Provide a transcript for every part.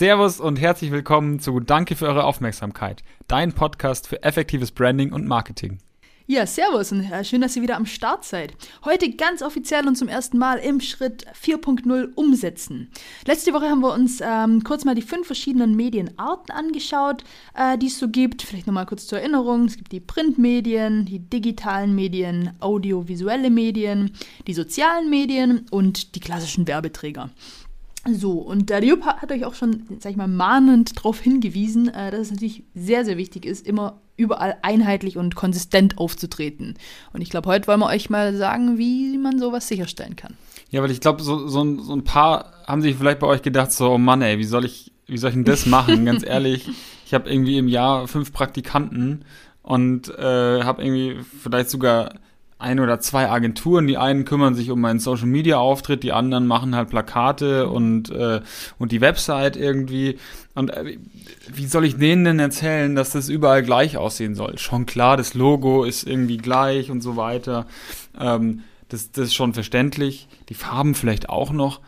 Servus und herzlich willkommen zu Danke für eure Aufmerksamkeit, dein Podcast für effektives Branding und Marketing. Ja, servus und äh, schön, dass ihr wieder am Start seid. Heute ganz offiziell und zum ersten Mal im Schritt 4.0 umsetzen. Letzte Woche haben wir uns ähm, kurz mal die fünf verschiedenen Medienarten angeschaut, äh, die es so gibt. Vielleicht nochmal kurz zur Erinnerung. Es gibt die Printmedien, die digitalen Medien, audiovisuelle Medien, die sozialen Medien und die klassischen Werbeträger. So, und der Leop hat euch auch schon, sag ich mal, mahnend darauf hingewiesen, äh, dass es natürlich sehr, sehr wichtig ist, immer überall einheitlich und konsistent aufzutreten. Und ich glaube, heute wollen wir euch mal sagen, wie man sowas sicherstellen kann. Ja, weil ich glaube, so, so, so, ein paar haben sich vielleicht bei euch gedacht, so, oh Mann, ey, wie soll ich, wie soll ich denn das machen? Ganz ehrlich, ich habe irgendwie im Jahr fünf Praktikanten und äh, habe irgendwie vielleicht sogar ein oder zwei Agenturen. Die einen kümmern sich um meinen Social Media Auftritt, die anderen machen halt Plakate und, äh, und die Website irgendwie. Und äh, wie soll ich denen denn erzählen, dass das überall gleich aussehen soll? Schon klar, das Logo ist irgendwie gleich und so weiter. Ähm, das, das ist schon verständlich. Die Farben vielleicht auch noch.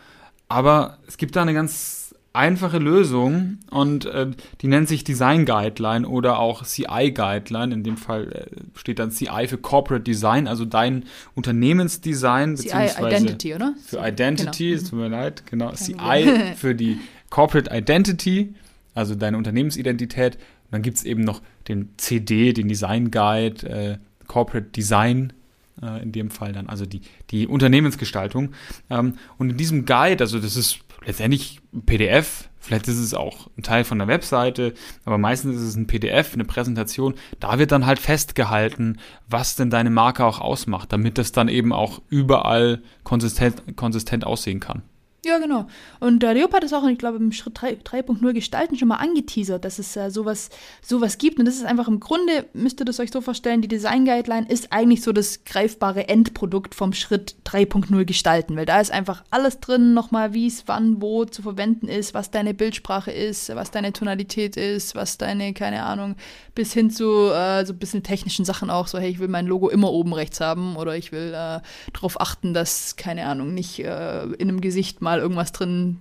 Aber es gibt da eine ganz einfache Lösung und äh, die nennt sich Design Guideline oder auch CI Guideline. In dem Fall äh, steht dann CI für Corporate Design, also dein Unternehmensdesign. CI Identity, oder? Für Identity, genau. es tut mir leid, genau. CI für die Corporate Identity, also deine Unternehmensidentität. Und dann gibt es eben noch den CD, den Design Guide, äh, Corporate Design äh, in dem Fall dann, also die, die Unternehmensgestaltung. Ähm, und in diesem Guide, also das ist letztendlich ein PDF, vielleicht ist es auch ein Teil von der Webseite, aber meistens ist es ein PDF, eine Präsentation. Da wird dann halt festgehalten, was denn deine Marke auch ausmacht, damit das dann eben auch überall konsistent, konsistent aussehen kann. Ja, genau. Und der Leop hat es auch, ich glaube, im Schritt 3.0 Gestalten schon mal angeteasert, dass es äh, sowas, sowas gibt. Und das ist einfach im Grunde, müsst ihr das euch so vorstellen, die Design Guideline ist eigentlich so das greifbare Endprodukt vom Schritt 3.0 Gestalten. Weil da ist einfach alles drin, nochmal, wie es wann, wo zu verwenden ist, was deine Bildsprache ist, was deine Tonalität ist, was deine, keine Ahnung, bis hin zu äh, so ein bisschen technischen Sachen auch. So, hey, ich will mein Logo immer oben rechts haben oder ich will äh, darauf achten, dass, keine Ahnung, nicht äh, in einem Gesicht mal mal irgendwas drin,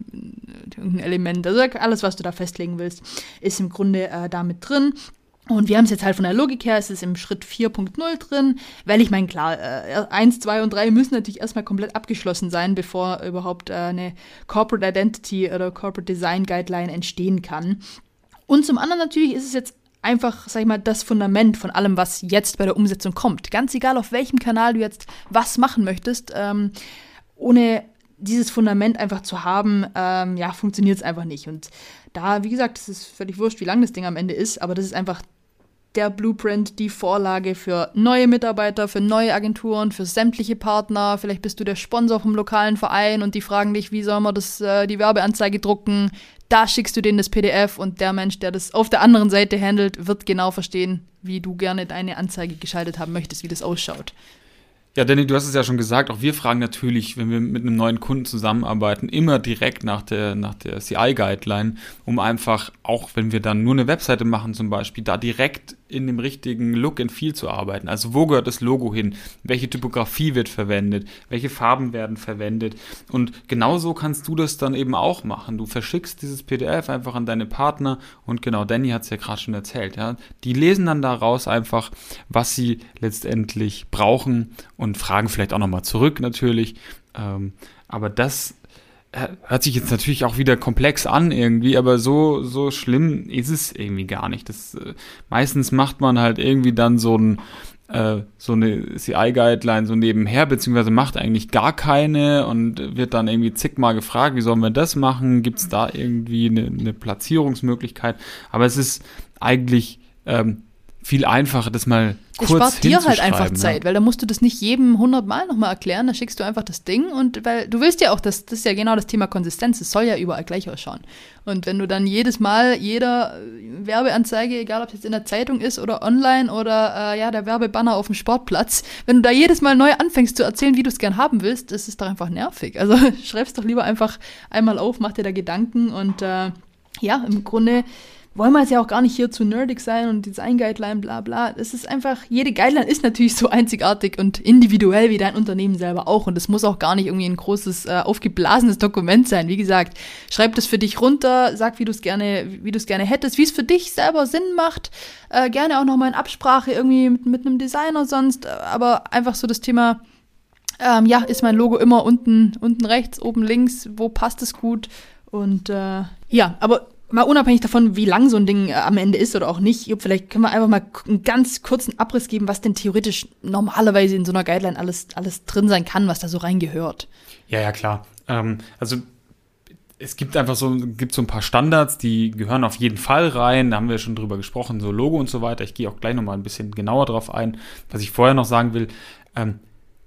irgendein Element. Also alles, was du da festlegen willst, ist im Grunde äh, damit drin. Und wir haben es jetzt halt von der Logik her, es ist im Schritt 4.0 drin, weil ich meine, klar, äh, 1, 2 und 3 müssen natürlich erstmal komplett abgeschlossen sein, bevor überhaupt äh, eine Corporate Identity oder Corporate Design Guideline entstehen kann. Und zum anderen natürlich ist es jetzt einfach, sag ich mal, das Fundament von allem, was jetzt bei der Umsetzung kommt. Ganz egal, auf welchem Kanal du jetzt was machen möchtest, ähm, ohne dieses Fundament einfach zu haben, ähm, ja, funktioniert es einfach nicht. Und da, wie gesagt, es ist völlig wurscht, wie lang das Ding am Ende ist, aber das ist einfach der Blueprint, die Vorlage für neue Mitarbeiter, für neue Agenturen, für sämtliche Partner. Vielleicht bist du der Sponsor vom lokalen Verein und die fragen dich, wie soll man das, äh, die Werbeanzeige drucken. Da schickst du denen das PDF und der Mensch, der das auf der anderen Seite handelt, wird genau verstehen, wie du gerne deine Anzeige geschaltet haben möchtest, wie das ausschaut. Ja, Danny, du hast es ja schon gesagt, auch wir fragen natürlich, wenn wir mit einem neuen Kunden zusammenarbeiten, immer direkt nach der, nach der CI-Guideline, um einfach, auch wenn wir dann nur eine Webseite machen zum Beispiel, da direkt in dem richtigen Look and Feel zu arbeiten. Also wo gehört das Logo hin? Welche Typografie wird verwendet? Welche Farben werden verwendet? Und genauso kannst du das dann eben auch machen. Du verschickst dieses PDF einfach an deine Partner und genau, Danny hat es ja gerade schon erzählt. Ja? Die lesen dann daraus einfach, was sie letztendlich brauchen und fragen vielleicht auch nochmal zurück natürlich. Ähm, aber das hört sich jetzt natürlich auch wieder komplex an irgendwie, aber so, so schlimm ist es irgendwie gar nicht. Das, äh, meistens macht man halt irgendwie dann so ein, äh, so eine CI-Guideline so nebenher, beziehungsweise macht eigentlich gar keine und wird dann irgendwie zigmal gefragt, wie sollen wir das machen? Gibt es da irgendwie eine, eine Platzierungsmöglichkeit? Aber es ist eigentlich ähm, viel einfacher, das mal kurz Es spart dir halt einfach Zeit, ja. weil da musst du das nicht jedem hundertmal nochmal erklären, da schickst du einfach das Ding und weil du willst ja auch, das, das ist ja genau das Thema Konsistenz, es soll ja überall gleich ausschauen. Und wenn du dann jedes Mal jeder Werbeanzeige, egal ob es jetzt in der Zeitung ist oder online oder äh, ja, der Werbebanner auf dem Sportplatz, wenn du da jedes Mal neu anfängst zu erzählen, wie du es gern haben willst, das ist doch einfach nervig. Also schreib's doch lieber einfach einmal auf, mach dir da Gedanken und äh, ja, im Grunde wollen wir jetzt ja auch gar nicht hier zu nerdig sein und Design-Guideline, bla bla. Es ist einfach, jede Guideline ist natürlich so einzigartig und individuell wie dein Unternehmen selber auch. Und es muss auch gar nicht irgendwie ein großes, äh, aufgeblasenes Dokument sein. Wie gesagt, schreib das für dich runter, sag, wie du es gerne, wie du es gerne hättest, wie es für dich selber Sinn macht. Äh, gerne auch nochmal in Absprache irgendwie mit, mit einem Designer sonst. Aber einfach so das Thema, ähm, ja, ist mein Logo immer unten, unten rechts, oben links, wo passt es gut? Und äh, ja, aber mal unabhängig davon, wie lang so ein Ding äh, am Ende ist oder auch nicht, vielleicht können wir einfach mal einen ganz kurzen Abriss geben, was denn theoretisch normalerweise in so einer Guideline alles, alles drin sein kann, was da so reingehört. Ja, ja, klar. Ähm, also es gibt einfach so, gibt so ein paar Standards, die gehören auf jeden Fall rein. Da haben wir schon drüber gesprochen, so Logo und so weiter. Ich gehe auch gleich nochmal ein bisschen genauer drauf ein. Was ich vorher noch sagen will, ähm,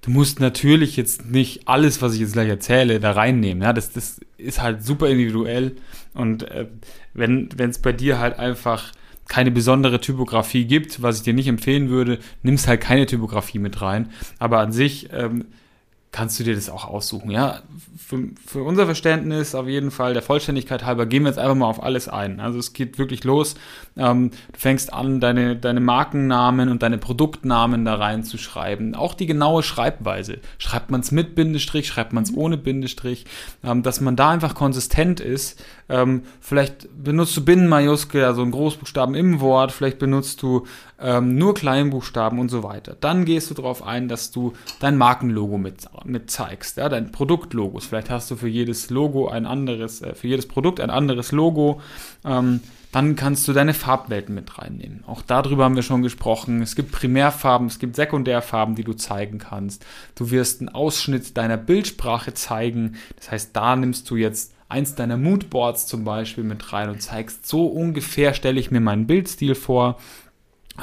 du musst natürlich jetzt nicht alles, was ich jetzt gleich erzähle, da reinnehmen. Ja, das, das ist halt super individuell. Und äh, wenn es bei dir halt einfach keine besondere Typografie gibt, was ich dir nicht empfehlen würde, nimmst halt keine Typografie mit rein. Aber an sich ähm, kannst du dir das auch aussuchen. Ja, für, für, unser Verständnis auf jeden Fall, der Vollständigkeit halber, gehen wir jetzt einfach mal auf alles ein. Also es geht wirklich los. Ähm, du fängst an, deine, deine Markennamen und deine Produktnamen da reinzuschreiben. Auch die genaue Schreibweise. Schreibt man es mit Bindestrich, schreibt man es mhm. ohne Bindestrich, ähm, dass man da einfach konsistent ist. Ähm, vielleicht benutzt du Binnenmajuskel, also einen Großbuchstaben im Wort, vielleicht benutzt du ähm, nur Kleinbuchstaben und so weiter. Dann gehst du darauf ein, dass du dein Markenlogo mit, mit zeigst, ja, dein Produktlogo. Vielleicht hast du für jedes Logo ein anderes, äh, für jedes Produkt ein anderes Logo. Ähm, dann kannst du deine Farbwelten mit reinnehmen. Auch darüber haben wir schon gesprochen. Es gibt Primärfarben, es gibt Sekundärfarben, die du zeigen kannst. Du wirst einen Ausschnitt deiner Bildsprache zeigen. Das heißt, da nimmst du jetzt eins deiner Moodboards zum Beispiel mit rein und zeigst, so ungefähr stelle ich mir meinen Bildstil vor.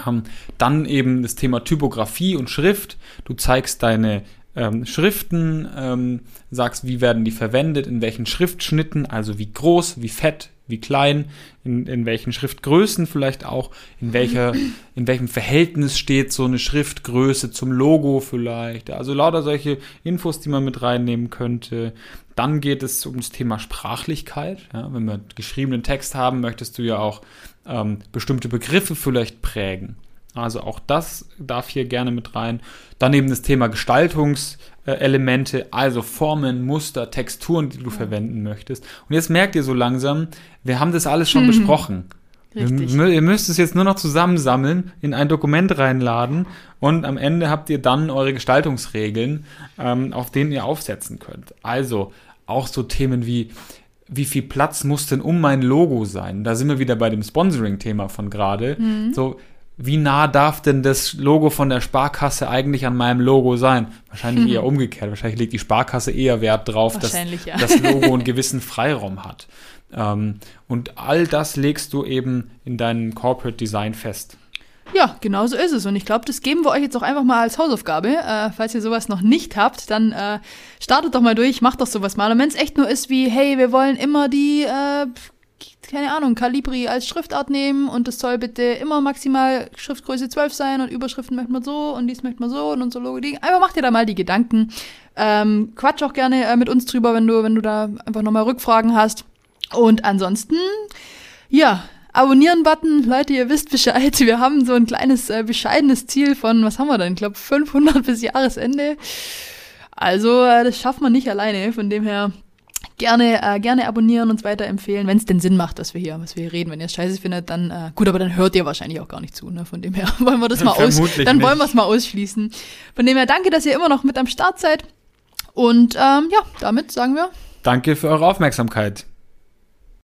Ähm, dann eben das Thema Typografie und Schrift. Du zeigst deine ähm, Schriften, ähm, sagst, wie werden die verwendet, in welchen Schriftschnitten, also wie groß, wie fett, wie klein, in, in welchen Schriftgrößen vielleicht auch, in welcher, in welchem Verhältnis steht so eine Schriftgröße zum Logo vielleicht. Also lauter solche Infos, die man mit reinnehmen könnte. Dann geht es um das Thema Sprachlichkeit. Ja, wenn wir geschriebenen Text haben, möchtest du ja auch ähm, bestimmte Begriffe vielleicht prägen. Also auch das darf hier gerne mit rein. Daneben das Thema Gestaltungselemente, also Formen, Muster, Texturen, die du ja. verwenden möchtest. Und jetzt merkt ihr so langsam, wir haben das alles schon mhm. besprochen. Richtig. Ihr müsst es jetzt nur noch zusammensammeln, in ein Dokument reinladen und am Ende habt ihr dann eure Gestaltungsregeln, ähm, auf denen ihr aufsetzen könnt. Also auch so Themen wie, wie viel Platz muss denn um mein Logo sein? Da sind wir wieder bei dem Sponsoring-Thema von gerade. Mhm. So, wie nah darf denn das Logo von der Sparkasse eigentlich an meinem Logo sein? Wahrscheinlich mhm. eher umgekehrt. Wahrscheinlich legt die Sparkasse eher Wert drauf, dass ja. das Logo einen gewissen Freiraum hat. Ähm, und all das legst du eben in deinem Corporate Design fest. Ja, genau so ist es. Und ich glaube, das geben wir euch jetzt auch einfach mal als Hausaufgabe. Äh, falls ihr sowas noch nicht habt, dann äh, startet doch mal durch, macht doch sowas mal. Und wenn es echt nur ist wie, hey, wir wollen immer die äh, keine Ahnung, Calibri als Schriftart nehmen und es soll bitte immer maximal Schriftgröße 12 sein und Überschriften möchte man so und dies möchte man so und unser Logo liegen. Einfach mach dir da mal die Gedanken. Ähm, quatsch auch gerne äh, mit uns drüber, wenn du, wenn du da einfach nochmal Rückfragen hast. Und ansonsten, ja, Abonnieren-Button, Leute, ihr wisst Bescheid. Wir haben so ein kleines, äh, bescheidenes Ziel von, was haben wir denn? Ich glaube 500 bis Jahresende. Also, äh, das schafft man nicht alleine. Von dem her, gerne, äh, gerne abonnieren, uns weiterempfehlen, wenn es denn Sinn macht, dass wir hier, was wir hier reden. Wenn ihr es scheiße findet, dann äh, gut, aber dann hört ihr wahrscheinlich auch gar nicht zu. Ne? Von dem her wollen wir das mal aus, dann wollen wir es mal ausschließen. Von dem her danke, dass ihr immer noch mit am Start seid. Und ähm, ja, damit sagen wir. Danke für eure Aufmerksamkeit.